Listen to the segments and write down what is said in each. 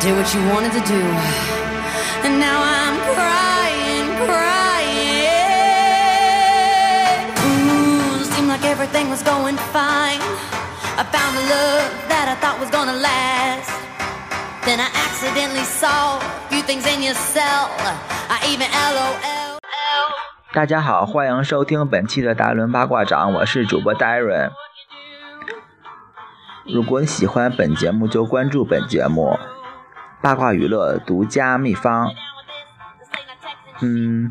did what you wanted to do. And now I'm crying, crying. Ooh, seemed like everything was going fine. I found a love that I thought was gonna last. Then I accidentally saw a few things in your cell. I even LOL. 大家好，欢迎收听本期的大伦八卦掌，我是主播 Darren。如果你喜欢本节目，就关注本节目。八卦娱乐独家秘方。嗯，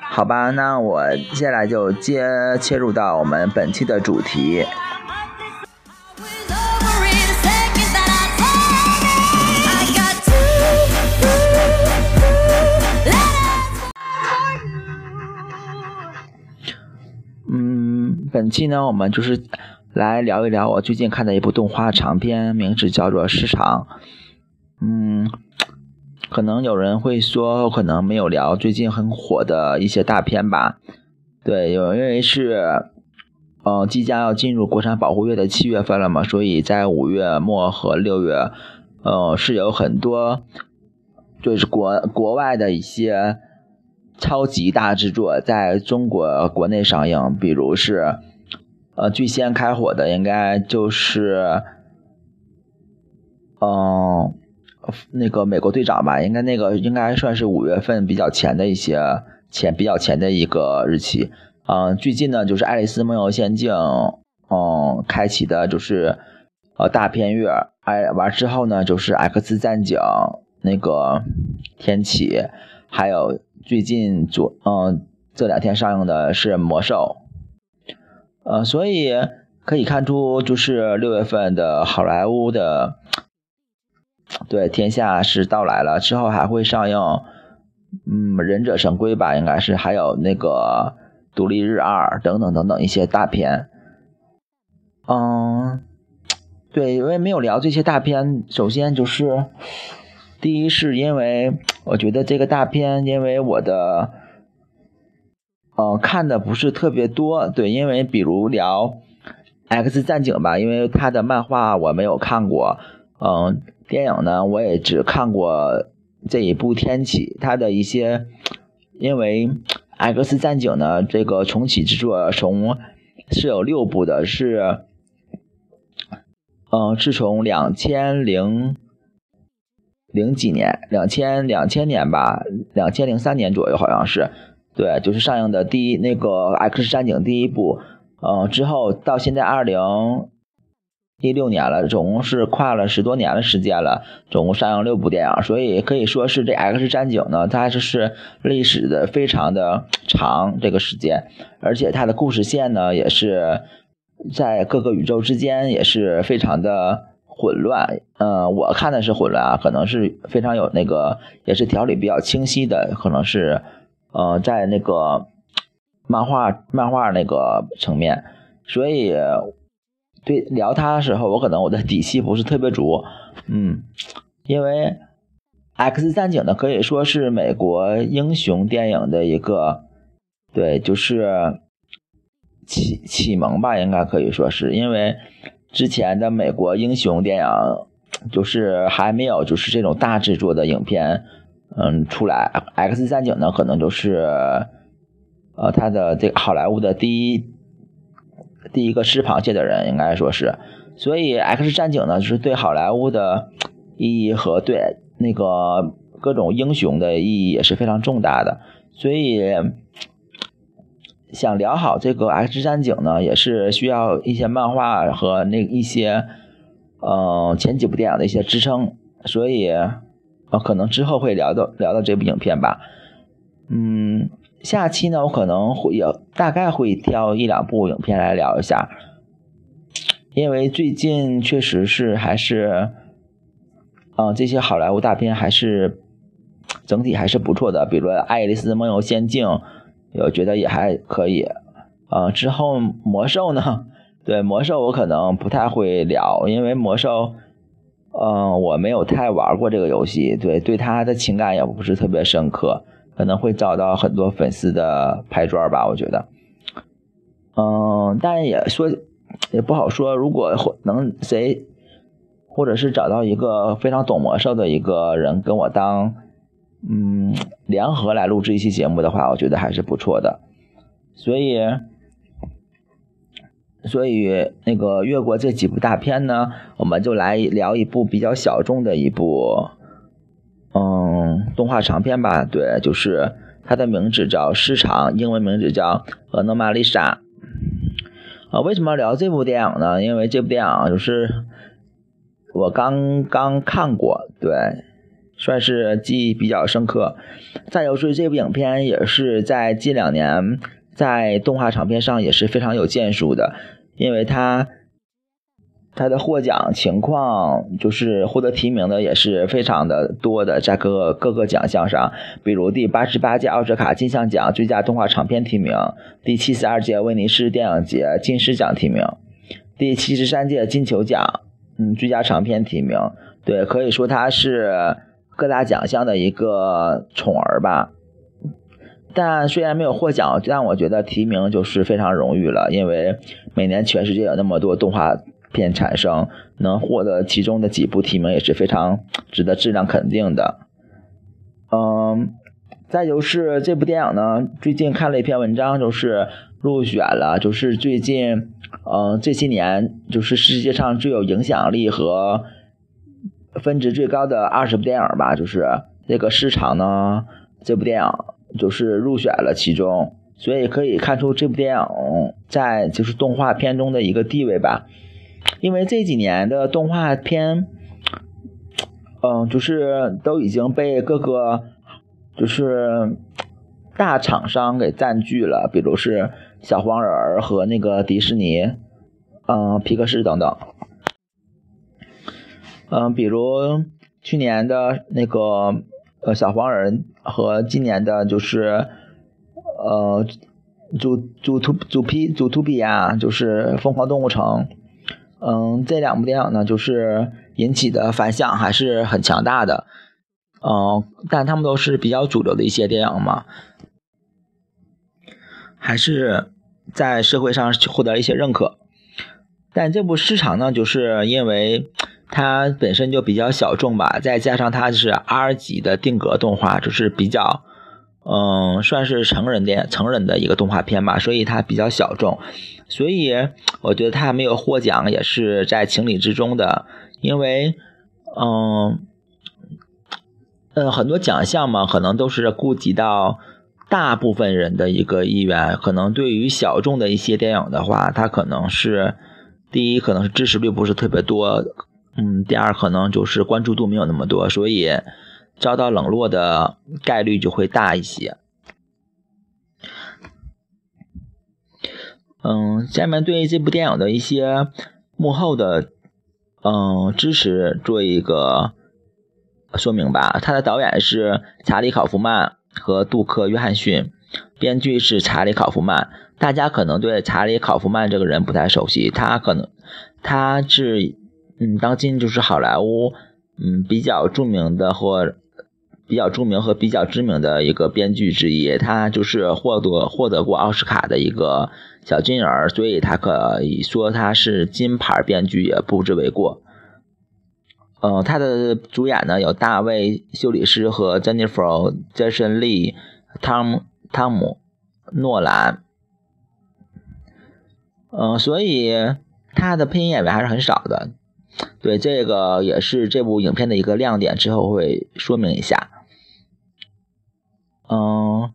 好吧，那我接下来就接切入到我们本期的主题。嗯，本期呢，我们就是来聊一聊我最近看的一部动画长片，名字叫做《市场》。嗯，可能有人会说，可能没有聊最近很火的一些大片吧。对，有因为是，呃，即将要进入国产保护月的七月份了嘛，所以在五月末和六月，呃，是有很多，就是国国外的一些超级大制作在中国国内上映，比如是，呃，最先开火的应该就是，嗯、那个美国队长吧，应该那个应该算是五月份比较前的一些前比较前的一个日期。嗯、最近呢就是《爱丽丝梦游仙境》，嗯，开启的就是呃大片月，哎，完之后呢就是《X 战警》那个天启，还有最近昨嗯这两天上映的是《魔兽》，呃，所以可以看出就是六月份的好莱坞的。对，天下是到来了，之后还会上映，嗯，忍者神龟吧，应该是，还有那个独立日二等等等等一些大片。嗯，对，因为没有聊这些大片，首先就是，第一是因为我觉得这个大片，因为我的，呃，看的不是特别多，对，因为比如聊《X 战警》吧，因为他的漫画我没有看过，嗯，电影呢我也只看过这一部《天启》，它的一些，因为《X 战警》呢这个重启制作从是有六部的，是，嗯，是从两千零零几年，两千两千年吧，两千零三年左右好像是，对，就是上映的第一那个《X 战警》第一部，嗯，之后到现在二零第六年了，总共是跨了十多年的时间了，总共上映六部电影，所以可以说是这《X 战警》呢，它就是历史的非常的长这个时间，而且它的故事线呢也是在各个宇宙之间也是非常的混乱，呃，我看的是混乱啊，可能是非常有那个也是条理比较清晰的，可能是呃在那个漫画漫画那个层面，所以。对聊它的时候，我可能我的底气不是特别足，嗯，因为《X 战警》呢可以说是美国英雄电影的一个，对，就是启启蒙吧，应该可以说是因为之前的美国英雄电影就是还没有就是这种大制作的影片，嗯，出来，《X 战警》呢可能就是，呃，它的这个好莱坞的第一。第一个吃螃蟹的人应该说是，所以《X 战警》呢，就是对好莱坞的意义和对那个各种英雄的意义也是非常重大的。所以想聊好这个《X 战警》呢，也是需要一些漫画和那一些呃前几部电影的一些支撑。所以呃，可能之后会聊到聊到这部影片吧。嗯。下期呢，我可能会有大概会挑一两部影片来聊一下，因为最近确实是还是，嗯、这些好莱坞大片还是整体还是不错的，比如《爱丽丝梦游仙境》，我觉得也还可以。呃，之后魔兽呢，对魔兽我可能不太会聊，因为魔兽，嗯、我没有太玩过这个游戏，对对它的情感也不是特别深刻。可能会找到很多粉丝的拍砖吧，我觉得，嗯，但也说也不好说。如果能谁或者是找到一个非常懂魔兽的一个人跟我当，嗯，联合来录制一期节目的话，我觉得还是不错的。所以，所以那个越过这几部大片呢，我们就来聊一部比较小众的一部，嗯，动画长片吧。对，就是它的名字叫《市场》，英文名字叫《俄诺玛丽莎》。啊，为什么聊这部电影呢？因为这部电影就是。我刚刚看过，对，算是记忆比较深刻。再就是这部影片也是在近两年在动画长片上也是非常有建树的，因为它它的获奖情况就是获得提名的也是非常的多的，在各各个奖项上，比如第八十八届奥斯卡金像奖最佳动画长片提名，第七十二届威尼斯电影节金狮奖提名，第七十三届金球奖。嗯，最佳长片提名，对，可以说他是各大奖项的一个宠儿吧。但虽然没有获奖，但我觉得提名就是非常荣誉了，因为每年全世界有那么多动画片产生，能获得其中的几部提名也是非常值得质量肯定的。嗯，再就是这部电影呢，最近看了一篇文章，就是入选了，就是最近。嗯，这些年就是世界上最有影响力和分值最高的二十部电影吧，就是这个市场呢，这部电影就是入选了其中，所以可以看出这部电影在就是动画片中的一个地位吧。因为这几年的动画片，嗯，就是都已经被各个就是大厂商给占据了，比如是。小黄人儿和那个迪士尼，嗯，皮克斯等等，嗯，比如去年的那个呃小黄人和今年的就是呃祖祖图祖皮祖图比亚就是疯狂动物城，嗯，这两部电影呢就是引起的反响还是很强大的，嗯，但他们都是比较主流的一些电影嘛。还是在社会上获得一些认可，但这部市场呢，就是因为它本身就比较小众吧，再加上它是 R 级的定格动画，就是比较，嗯，算是成人的成人的一个动画片吧，所以它比较小众，所以我觉得它没有获奖也是在情理之中的，因为，嗯，嗯，很多奖项嘛，可能都是顾及到。大部分人的一个意愿，可能对于小众的一些电影的话，它可能是第一，可能是支持率不是特别多，嗯，第二可能就是关注度没有那么多，所以遭到冷落的概率就会大一些。嗯，下面对这部电影的一些幕后的嗯支持做一个说明吧。他的导演是查理·考夫曼。和杜克·约翰逊，编剧是查理·考夫曼。大家可能对查理·考夫曼这个人不太熟悉，他可能他是嗯，当今就是好莱坞嗯比较著名的或比较著名和比较知名的一个编剧之一。他就是获得获得过奥斯卡的一个小金人，所以他可以说他是金牌编剧也不知为过。呃，他的主演呢有大卫·休里斯和珍妮弗·杰森·利、汤姆·汤姆·诺兰。嗯，所以他的配音演员还是很少的。对，这个也是这部影片的一个亮点，之后会说明一下。嗯，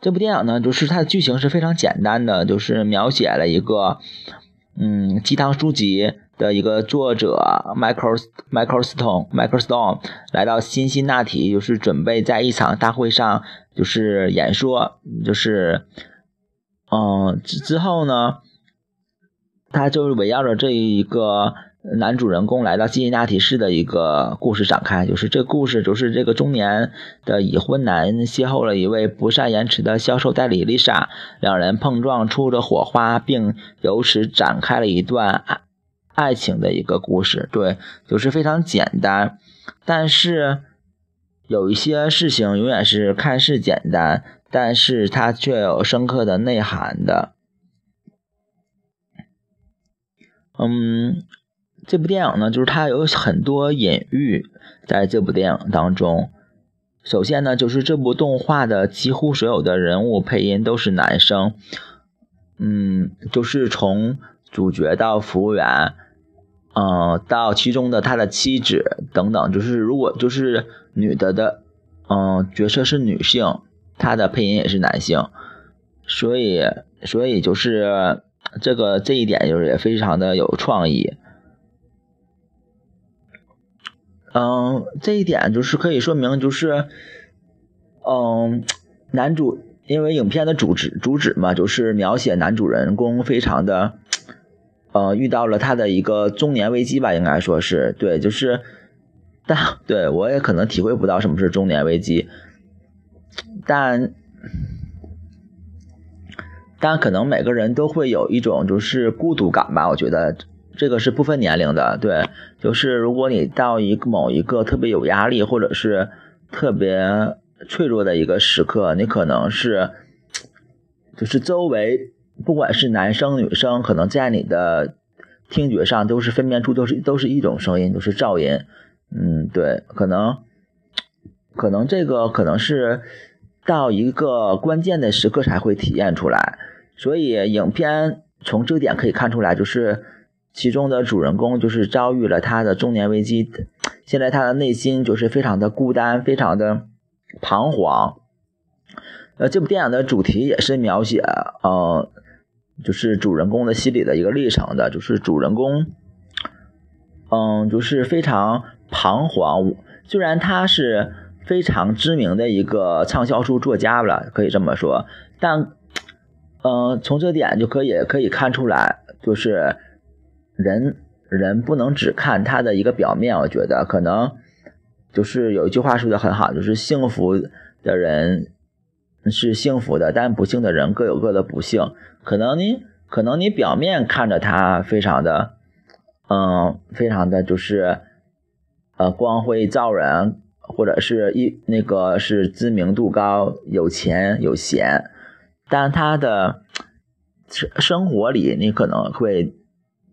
这部电影呢，就是它的剧情是非常简单的，就是描写了一个嗯鸡汤书籍。的一个作者 Michael Michael Stone Michael Stone 来到辛辛那提，就是准备在一场大会上就是演说，就是嗯之之后呢，他就是围绕着这一个男主人公来到基辛那提市的一个故事展开，就是这故事就是这个中年的已婚男邂逅了一位不善言辞的销售代理丽莎，两人碰撞出了火花，并由此展开了一段。爱情的一个故事，对，就是非常简单，但是有一些事情永远是看似简单，但是它却有深刻的内涵的。嗯，这部电影呢，就是它有很多隐喻在这部电影当中。首先呢，就是这部动画的几乎所有的人物配音都是男生，嗯，就是从主角到服务员，嗯，到其中的他的妻子等等，就是如果就是女的的，嗯，角色是女性，她的配音也是男性，所以，所以就是这个这一点就是也非常的有创意。嗯，这一点就是可以说明，就是，嗯，男主因为影片的主旨主旨嘛，就是描写男主人公非常的，呃，遇到了他的一个中年危机吧，应该说是对，就是，但对我也可能体会不到什么是中年危机，但，但可能每个人都会有一种就是孤独感吧，我觉得。这个是不分年龄的，对，就是如果你到一某一个特别有压力或者是特别脆弱的一个时刻，你可能是，就是周围不管是男生女生，可能在你的听觉上都是分辨出都是都是一种声音，都是噪音，嗯，对，可能，可能这个可能是到一个关键的时刻才会体验出来，所以影片从这点可以看出来，就是。其中的主人公就是遭遇了他的中年危机，现在他的内心就是非常的孤单，非常的彷徨。呃，这部电影的主题也是描写，呃，就是主人公的心理的一个历程的，就是主人公，嗯，就是非常彷徨。虽然他是非常知名的一个畅销书作家了，可以这么说，但，嗯，从这点就可以可以看出来，就是。人人不能只看他的一个表面，我觉得可能就是有一句话说的很好，就是幸福的人是幸福的，但不幸的人各有各的不幸。可能你可能你表面看着他非常的，嗯，非常的就是呃光辉照人，或者是一那个是知名度高、有钱有闲，但他的生生活里你可能会。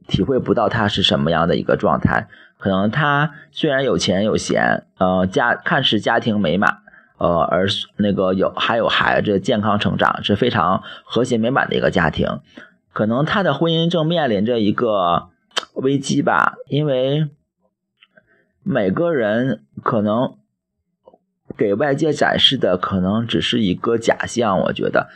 体会不到他是什么样的一个状态，可能他虽然有钱有闲，呃，家看似家庭美满，呃，而那个有还有孩子健康成长是非常和谐美满的一个家庭，可能他的婚姻正面临着一个危机吧，因为每个人可能给外界展示的可能只是一个假象，我觉得，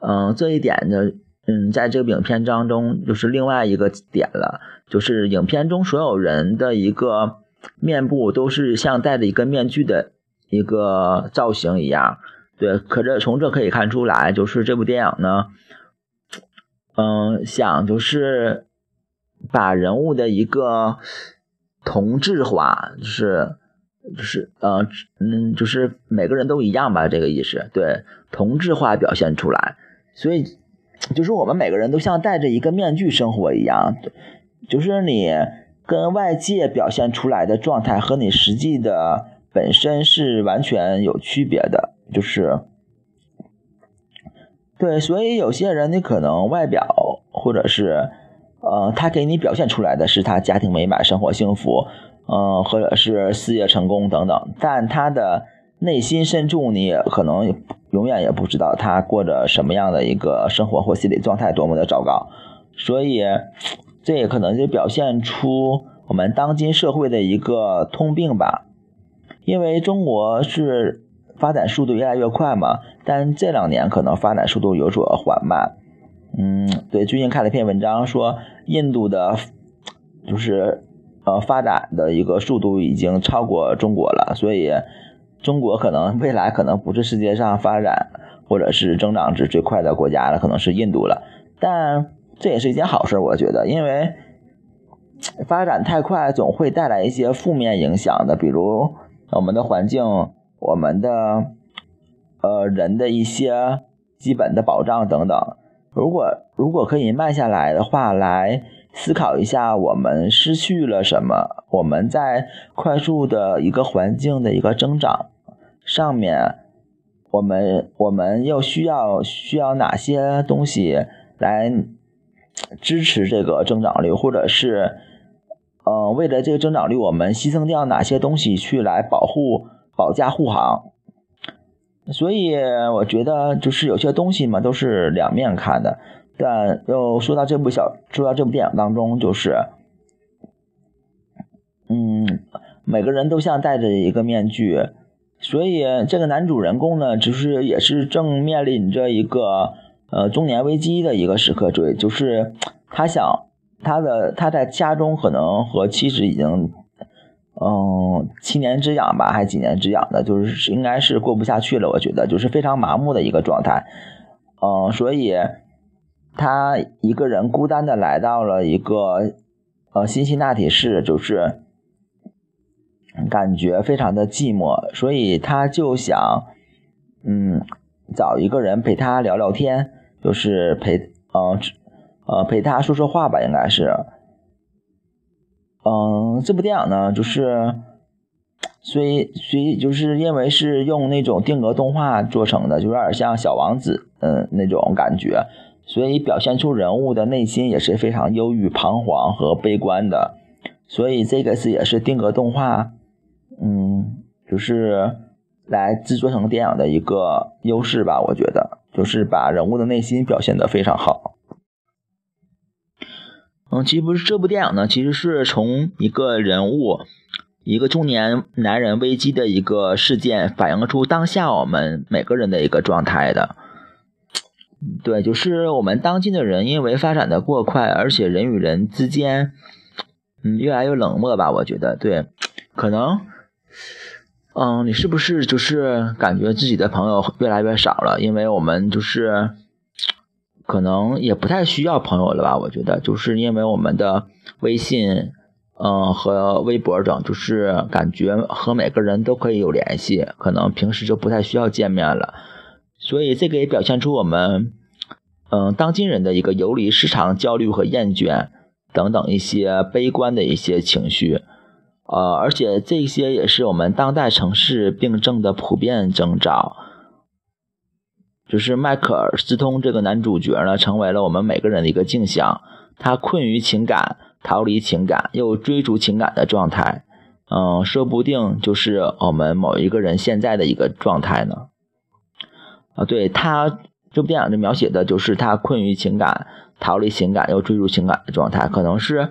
嗯，这一点呢。嗯，在这个影片当中，就是另外一个点了，就是影片中所有人的一个面部都是像戴着一个面具的一个造型一样。对，可这从这可以看出来，就是这部电影呢，嗯，想就是把人物的一个同质化，就是就是呃嗯，就是每个人都一样吧，这个意思。对，同质化表现出来，所以。就是我们每个人都像戴着一个面具生活一样，就是你跟外界表现出来的状态和你实际的本身是完全有区别的，就是对，所以有些人你可能外表或者是呃，他给你表现出来的是他家庭美满、生活幸福，嗯，或者是事业成功等等，但他的。内心深处，你也可能永远也不知道他过着什么样的一个生活或心理状态，多么的糟糕。所以，这也可能就表现出我们当今社会的一个通病吧。因为中国是发展速度越来越快嘛，但这两年可能发展速度有所缓慢。嗯，对，最近看了一篇文章说，印度的，就是呃发展的一个速度已经超过中国了，所以。中国可能未来可能不是世界上发展或者是增长值最快的国家了，可能是印度了。但这也是一件好事，我觉得，因为发展太快总会带来一些负面影响的，比如我们的环境、我们的呃人的一些基本的保障等等。如果如果可以慢下来的话，来。思考一下，我们失去了什么？我们在快速的一个环境的一个增长上面，我们我们又需要需要哪些东西来支持这个增长率，或者是呃，为了这个增长率，我们牺牲掉哪些东西去来保护、保驾护航？所以我觉得，就是有些东西嘛，都是两面看的。但又说到这部小，说到这部电影当中，就是，嗯，每个人都像戴着一个面具，所以这个男主人公呢，就是也是正面临着一个呃中年危机的一个时刻，对，就是 他想他的他在家中可能和妻子已经。嗯，七年之痒吧，还几年之痒的，就是应该是过不下去了。我觉得就是非常麻木的一个状态。嗯，所以他一个人孤单的来到了一个呃辛辛那提市，就是感觉非常的寂寞，所以他就想嗯找一个人陪他聊聊天，就是陪呃呃陪他说说话吧，应该是。嗯，这部电影呢，就是虽虽就是因为是用那种定格动画做成的，就有点像小王子，嗯，那种感觉，所以表现出人物的内心也是非常忧郁、彷徨和悲观的。所以这个是也是定格动画，嗯，就是来制作成电影的一个优势吧，我觉得，就是把人物的内心表现得非常好。嗯，其实不是这部电影呢，其实是从一个人物，一个中年男人危机的一个事件，反映出当下我们每个人的一个状态的。对，就是我们当今的人，因为发展的过快，而且人与人之间，嗯，越来越冷漠吧？我觉得，对，可能，嗯，你是不是就是感觉自己的朋友越来越少了？因为我们就是。可能也不太需要朋友了吧？我觉得，就是因为我们的微信，嗯，和微博等，就是感觉和每个人都可以有联系，可能平时就不太需要见面了。所以这个也表现出我们，嗯，当今人的一个游离市场焦虑和厌倦等等一些悲观的一些情绪，呃，而且这些也是我们当代城市病症的普遍征兆。就是迈克尔斯通这个男主角呢，成为了我们每个人的一个镜像。他困于情感，逃离情感，又追逐情感的状态，嗯，说不定就是我们某一个人现在的一个状态呢。啊，对他这部电影就描写的就是他困于情感，逃离情感，又追逐情感的状态，可能是，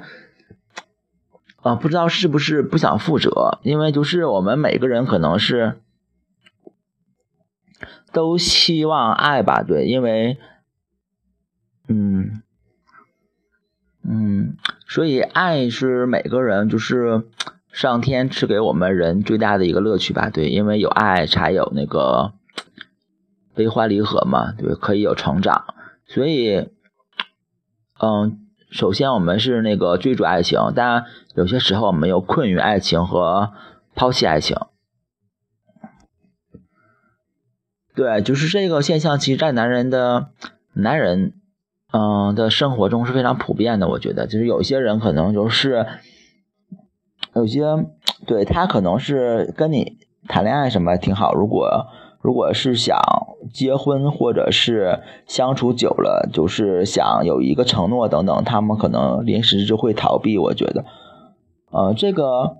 啊，不知道是不是不想负责，因为就是我们每个人可能是。都希望爱吧，对，因为，嗯，嗯，所以爱是每个人就是上天赐给我们人最大的一个乐趣吧，对，因为有爱才有那个悲欢离合嘛，对，可以有成长，所以，嗯，首先我们是那个追逐爱情，但有些时候我们又困于爱情和抛弃爱情。对，就是这个现象，其实，在男人的男人，嗯的生活中是非常普遍的。我觉得，就是有些人可能就是有些对他可能是跟你谈恋爱什么挺好，如果如果是想结婚或者是相处久了，就是想有一个承诺等等，他们可能临时就会逃避。我觉得，呃，这个。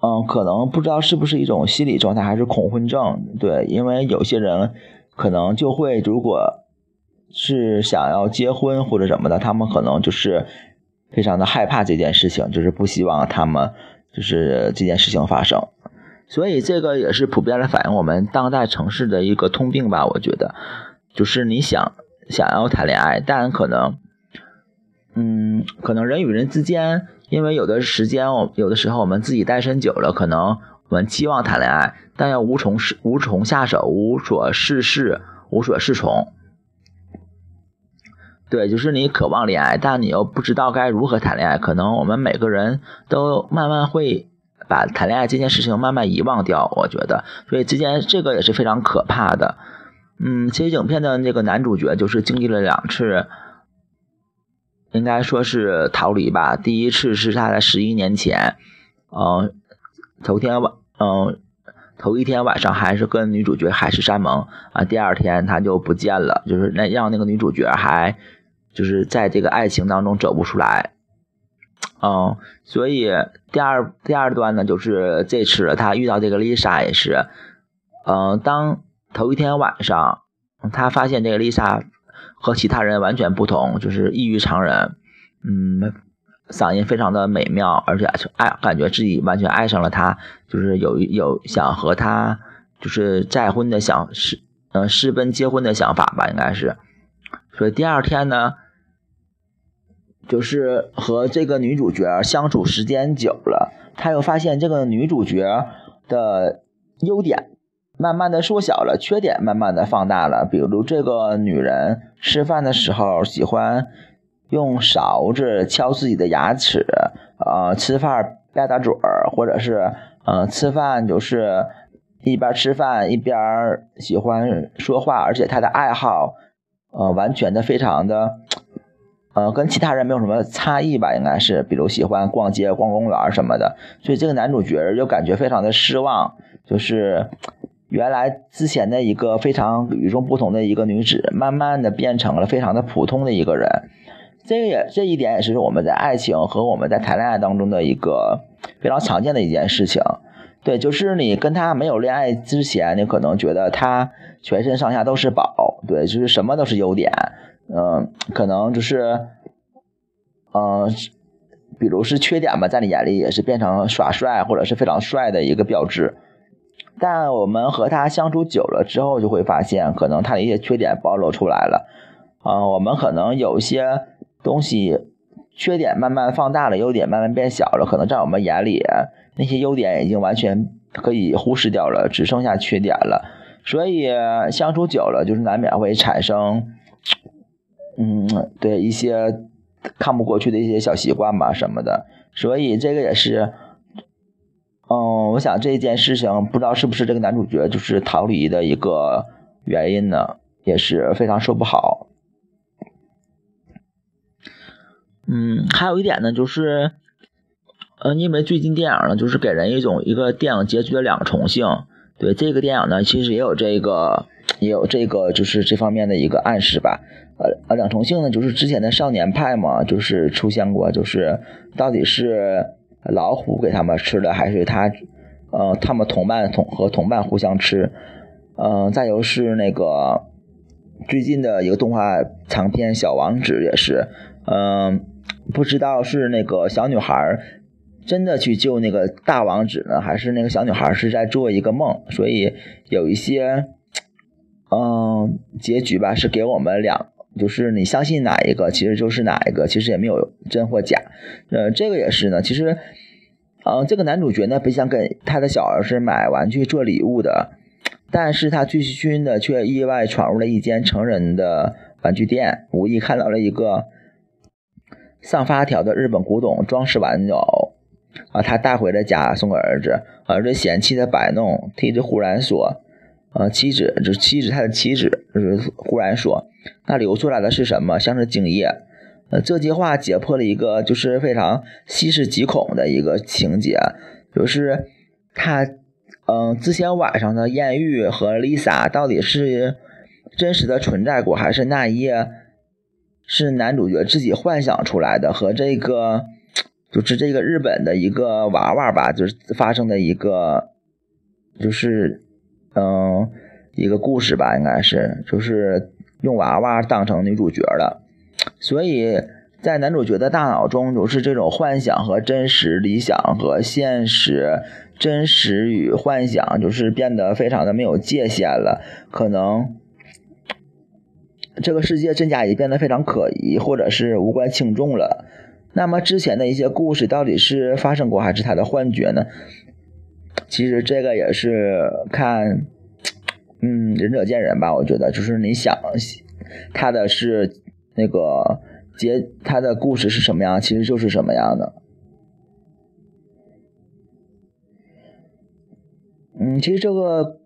嗯，可能不知道是不是一种心理状态，还是恐婚症？对，因为有些人可能就会，如果是想要结婚或者什么的，他们可能就是非常的害怕这件事情，就是不希望他们就是这件事情发生。所以这个也是普遍的反映我们当代城市的一个通病吧？我觉得，就是你想想要谈恋爱，但可能，嗯，可能人与人之间。因为有的时间，我有的时候我们自己单身久了，可能我们期望谈恋爱，但又无从无从下手，无所事事，无所适从。对，就是你渴望恋爱，但你又不知道该如何谈恋爱。可能我们每个人都慢慢会把谈恋爱这件事情慢慢遗忘掉。我觉得，所以这件这个也是非常可怕的。嗯，其实影片的那个男主角就是经历了两次。应该说是逃离吧。第一次是他在十一年前，嗯，头天晚，嗯，头一天晚上还是跟女主角海誓山盟啊，第二天他就不见了，就是那让那个女主角还就是在这个爱情当中走不出来。嗯，所以第二第二段呢，就是这次他遇到这个丽莎也是，嗯，当头一天晚上，他发现这个丽莎和其他人完全不同，就是异于常人，嗯，嗓音非常的美妙，而且爱感觉自己完全爱上了她，就是有有想和她就是再婚的想是嗯私奔结婚的想法吧，应该是，所以第二天呢。就是和这个女主角相处时间久了，他又发现这个女主角的优点慢慢的缩小了，缺点慢慢的放大了。比如这个女人吃饭的时候喜欢用勺子敲自己的牙齿，呃，吃饭吧嗒嘴儿，或者是呃吃饭就是一边吃饭一边喜欢说话，而且她的爱好呃完全的非常的。呃，跟其他人没有什么差异吧，应该是，比如喜欢逛街、逛公园什么的，所以这个男主角就感觉非常的失望，就是原来之前的一个非常与众不同的一个女子，慢慢的变成了非常的普通的一个人，这个也这一点也是我们在爱情和我们在谈恋爱当中的一个非常常见的一件事情，对，就是你跟他没有恋爱之前，你可能觉得他全身上下都是宝，对，就是什么都是优点。嗯，可能就是，嗯，比如是缺点吧，在你眼里也是变成耍帅或者是非常帅的一个标志。但我们和他相处久了之后，就会发现，可能他的一些缺点暴露出来了。啊，我们可能有些东西缺点慢慢放大了，优点慢慢变小了。可能在我们眼里，那些优点已经完全可以忽视掉了，只剩下缺点了。所以相处久了，就是难免会产生。嗯，对一些看不过去的一些小习惯吧什么的，所以这个也是，嗯，我想这件事情不知道是不是这个男主角就是逃离的一个原因呢，也是非常说不好。嗯，还有一点呢，就是，嗯，因为最近电影呢，就是给人一种一个电影结局的两重性，对这个电影呢，其实也有这个。也有这个，就是这方面的一个暗示吧。呃呃，两重性呢，就是之前的少年派嘛，就是出现过，就是到底是老虎给他们吃的，还是他，呃，他们同伴同和同伴互相吃。嗯，再就是那个最近的一个动画长片《小王子》也是，嗯，不知道是那个小女孩真的去救那个大王子呢，还是那个小女孩是在做一个梦，所以有一些。嗯，结局吧是给我们两，就是你相信哪一个，其实就是哪一个，其实也没有真或假。呃，这个也是呢。其实，嗯，这个男主角呢，本想给他的小儿子买玩具做礼物的，但是他醉醺醺的却意外闯入了一间成人的玩具店，无意看到了一个上发条的日本古董装饰玩偶，啊，他带回了家送给儿子，儿子嫌弃的摆弄，梯子忽然说。呃，妻子就是妻子，他的妻子就是忽然说：“那流出来的是什么？像是精液。”呃，这句话解破了一个就是非常细思极恐的一个情节，就是他，嗯，之前晚上的艳遇和 Lisa 到底是真实的存在过，还是那一夜是男主角自己幻想出来的？和这个就是这个日本的一个娃娃吧，就是发生的一个就是。嗯，一个故事吧，应该是就是用娃娃当成女主角了，所以在男主角的大脑中，就是这种幻想和真实、理想和现实、真实与幻想，就是变得非常的没有界限了。可能这个世界真假也变得非常可疑，或者是无关轻重了。那么之前的一些故事到底是发生过，还是他的幻觉呢？其实这个也是看，嗯，仁者见仁吧。我觉得就是你想，他的是那个结，他的故事是什么样，其实就是什么样的。嗯，其实这个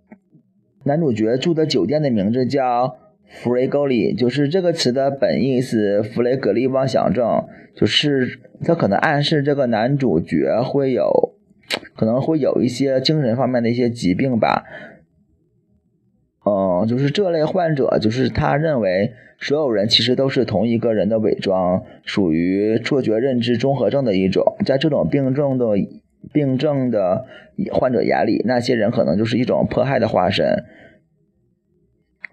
男主角住的酒店的名字叫弗雷格利，就是这个词的本意是弗雷格利妄想症，就是他可能暗示这个男主角会有。可能会有一些精神方面的一些疾病吧，嗯，就是这类患者，就是他认为所有人其实都是同一个人的伪装，属于错觉认知综合症的一种。在这种病症的病症的患者眼里，那些人可能就是一种迫害的化身。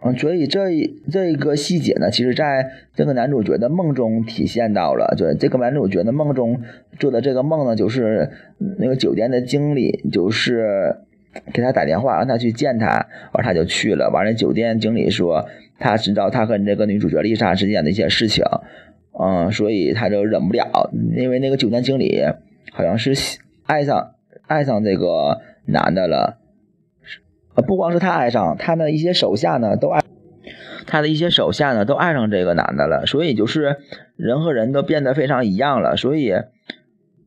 嗯，所以这一这一个细节呢，其实在这个男主角的梦中体现到了。对，这个男主角的梦中做的这个梦呢，就是那个酒店的经理就是给他打电话让他去见他，完他就去了。完了，酒店经理说他知道他和这个女主角丽莎之间的一些事情，嗯，所以他就忍不了，因为那个酒店经理好像是爱上爱上这个男的了。不光是他爱上，他的一些手下呢都爱，他的一些手下呢都爱上这个男的了，所以就是人和人都变得非常一样了。所以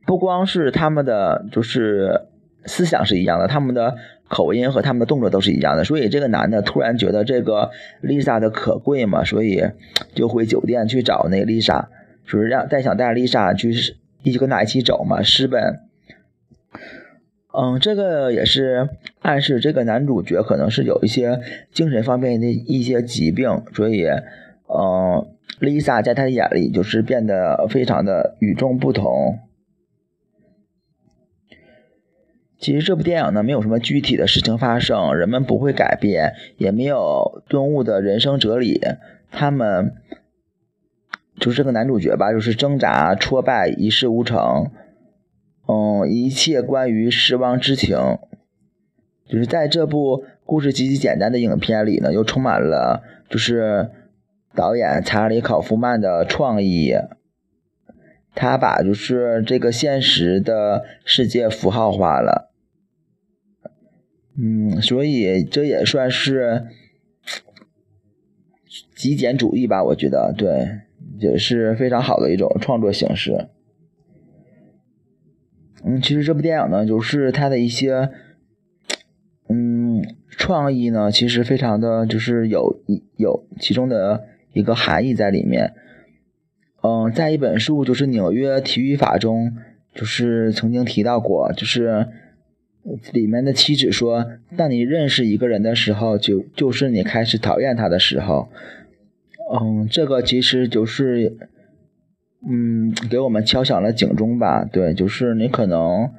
不光是他们的就是思想是一样的，他们的口音和他们的动作都是一样的。所以这个男的突然觉得这个丽莎的可贵嘛，所以就回酒店去找那个丽莎，就是让再想带丽莎去一起跟他一起走嘛，私奔。嗯，这个也是暗示这个男主角可能是有一些精神方面的一些疾病，所以，嗯，Lisa 在他的眼里就是变得非常的与众不同。其实这部电影呢，没有什么具体的事情发生，人们不会改变，也没有顿悟的人生哲理，他们就是这个男主角吧，就是挣扎、挫败、一事无成。嗯，一切关于失望之情，就是在这部故事极其简单的影片里呢，又充满了就是导演查理·考夫曼的创意。他把就是这个现实的世界符号化了。嗯，所以这也算是极简主义吧，我觉得对，也是非常好的一种创作形式。嗯，其实这部电影呢，就是它的一些，嗯，创意呢，其实非常的就是有一有其中的一个含义在里面。嗯，在一本书就是纽约体育法中，就是曾经提到过，就是里面的妻子说，当你认识一个人的时候，就就是你开始讨厌他的时候。嗯，这个其实就是。嗯，给我们敲响了警钟吧？对，就是你可能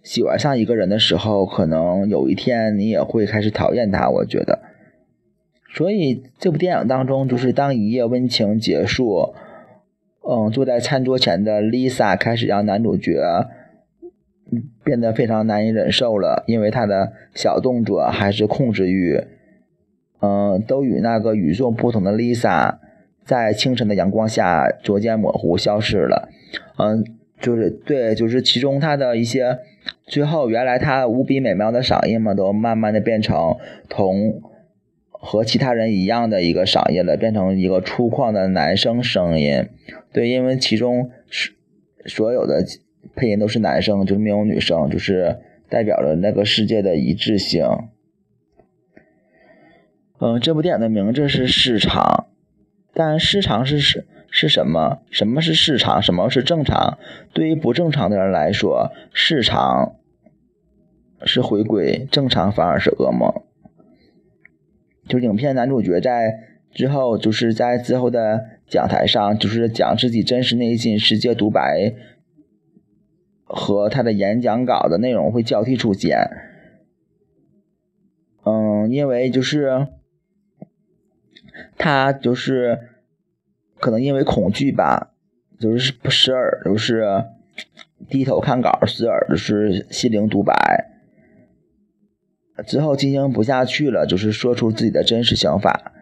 喜欢上一个人的时候，可能有一天你也会开始讨厌他。我觉得，所以这部电影当中，就是当一夜温情结束，嗯，坐在餐桌前的 Lisa 开始让男主角变得非常难以忍受了，因为他的小动作还是控制欲，嗯，都与那个与众不同的 Lisa。在清晨的阳光下逐渐模糊消失了，嗯，就是对，就是其中他的一些最后原来他无比美妙的嗓音嘛，都慢慢的变成同和其他人一样的一个嗓音了，变成一个粗犷的男生声音。对，因为其中是所有的配音都是男生，就没有女生，就是代表了那个世界的一致性。嗯，这部电影的名字是市场。但市场是是是什么？什么是市场？什么是正常？对于不正常的人来说，市场是回归正常，反而是噩梦。就影片男主角在之后，就是在之后的讲台上，就是讲自己真实内心世界独白，和他的演讲稿的内容会交替出现。嗯，因为就是。他就是可能因为恐惧吧，就是不时而就是低头看稿，时而就是心灵独白。之后进行不下去了，就是说出自己的真实想法。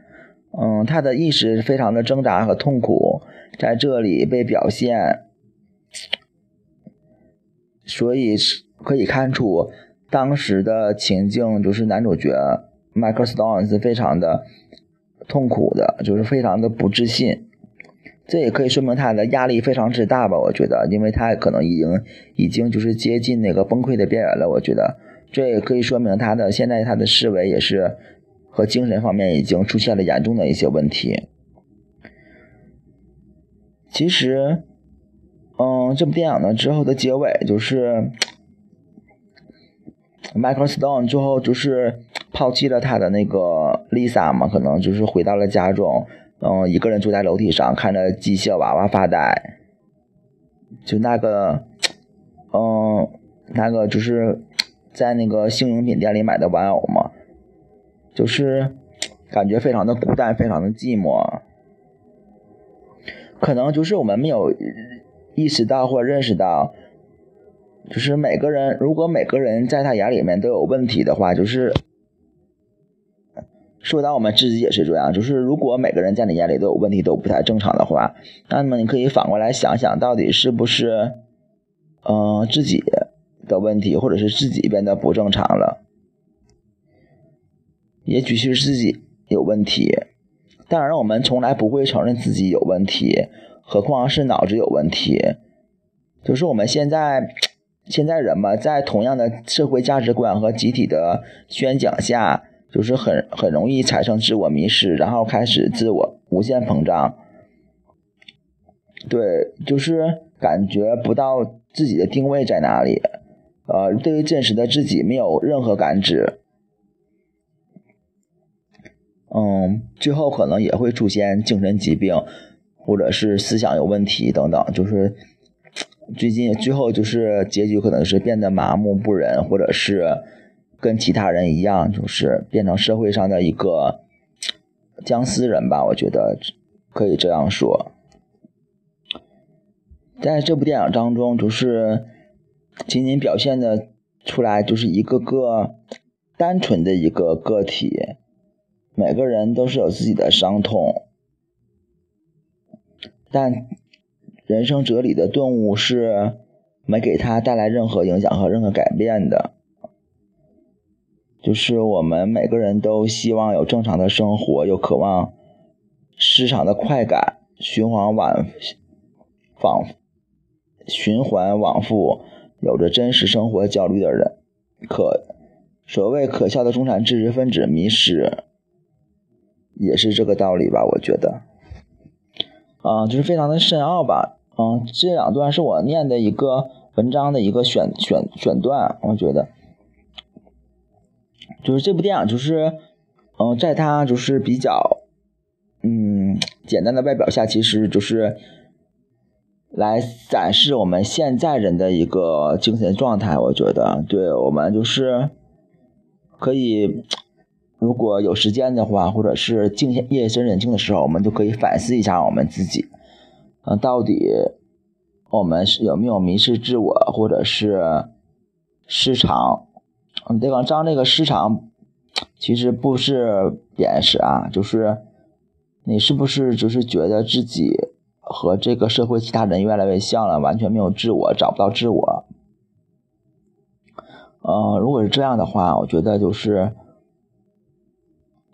嗯，他的意识非常的挣扎和痛苦，在这里被表现，所以可以看出当时的情境，就是男主角 Michael Stone 是非常的。痛苦的，就是非常的不自信，这也可以说明他的压力非常之大吧？我觉得，因为他可能已经已经就是接近那个崩溃的边缘了。我觉得，这也可以说明他的现在他的思维也是和精神方面已经出现了严重的一些问题。其实，嗯，这部电影呢之后的结尾就是，Michael Stone 最后就是。抛弃了他的那个 Lisa 嘛，可能就是回到了家中，嗯，一个人坐在楼梯上看着机械娃娃发呆，就那个，嗯，那个就是在那个性用品店里买的玩偶嘛，就是感觉非常的孤单，非常的寂寞，可能就是我们没有意识到或认识到。就是每个人，如果每个人在他眼里面都有问题的话，就是说到我们自己也是这样。就是如果每个人在你眼里都有问题，都不太正常的话，那么你可以反过来想想，到底是不是，嗯，自己的问题，或者是自己变得不正常了？也许是自己有问题。当然，我们从来不会承认自己有问题，何况是脑子有问题。就是我们现在。现在人嘛，在同样的社会价值观和集体的宣讲下，就是很很容易产生自我迷失，然后开始自我无限膨胀。对，就是感觉不到自己的定位在哪里，呃，对于真实的自己没有任何感知。嗯，最后可能也会出现精神疾病，或者是思想有问题等等，就是。最近最后就是结局可能是变得麻木不仁，或者是跟其他人一样，就是变成社会上的一个僵尸人吧。我觉得可以这样说。在这部电影当中，就是仅仅表现的出来，就是一个个单纯的一个个体，每个人都是有自己的伤痛，但。人生哲理的顿悟是没给他带来任何影响和任何改变的，就是我们每个人都希望有正常的生活，又渴望市场的快感，循环往往循环往复，有着真实生活焦虑的人，可所谓可笑的中产知识分子迷失，也是这个道理吧？我觉得。啊，就是非常的深奥吧，嗯，这两段是我念的一个文章的一个选选选段，我觉得，就是这部电影就是，嗯，在它就是比较，嗯，简单的外表下，其实就是来展示我们现在人的一个精神状态，我觉得，对我们就是可以。如果有时间的话，或者是静夜深人静的时候，我们就可以反思一下我们自己，嗯，到底我们是有没有迷失自我，或者是失常？嗯，对方张这个失常，其实不是贬视啊，就是你是不是就是觉得自己和这个社会其他人越来越像了，完全没有自我，找不到自我？嗯，如果是这样的话，我觉得就是。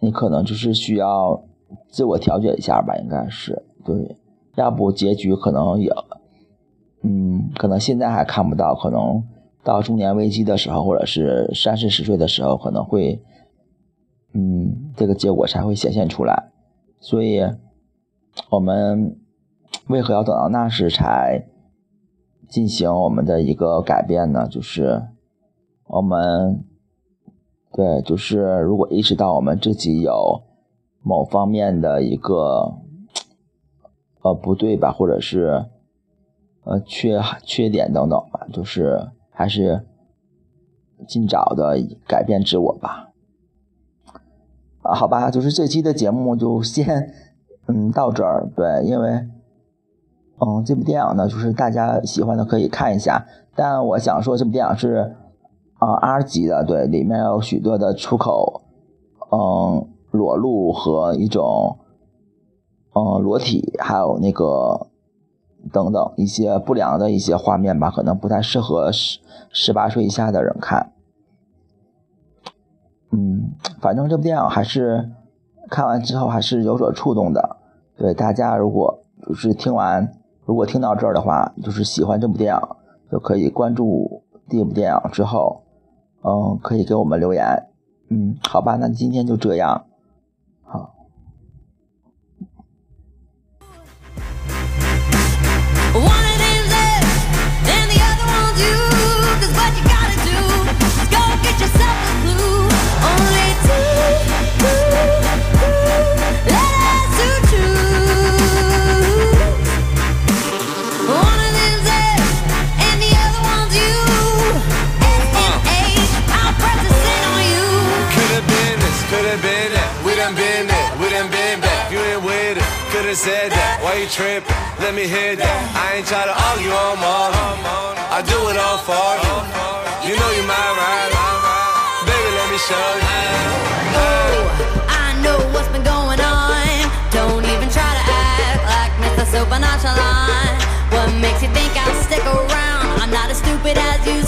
你可能就是需要自我调节一下吧，应该是对，要不结局可能也，嗯，可能现在还看不到，可能到中年危机的时候，或者是三四十岁的时候，可能会，嗯，这个结果才会显现出来。所以，我们为何要等到那时才进行我们的一个改变呢？就是我们。对，就是如果意识到我们自己有某方面的一个呃不对吧，或者是呃缺缺点等等吧，就是还是尽早的改变自我吧。啊，好吧，就是这期的节目就先 嗯到这儿。对，因为嗯这部电影呢，就是大家喜欢的可以看一下，但我想说这部电影是。啊，R 级的，对，里面有许多的出口，嗯，裸露和一种，嗯，裸体，还有那个等等一些不良的一些画面吧，可能不太适合十十八岁以下的人看。嗯，反正这部电影还是看完之后还是有所触动的。对大家，如果就是听完，如果听到这儿的话，就是喜欢这部电影，就可以关注这部电影之后。嗯，可以给我们留言。嗯，好吧，那今天就这样。Tripping? Let me hear that. I ain't try to argue on more. I do it all for you. You know you my ride. Baby, let me show you. Oh, I know what's been going on. Don't even try to act like Mr. Super Nonchalant. What makes you think I'll stick around? I'm not as stupid as you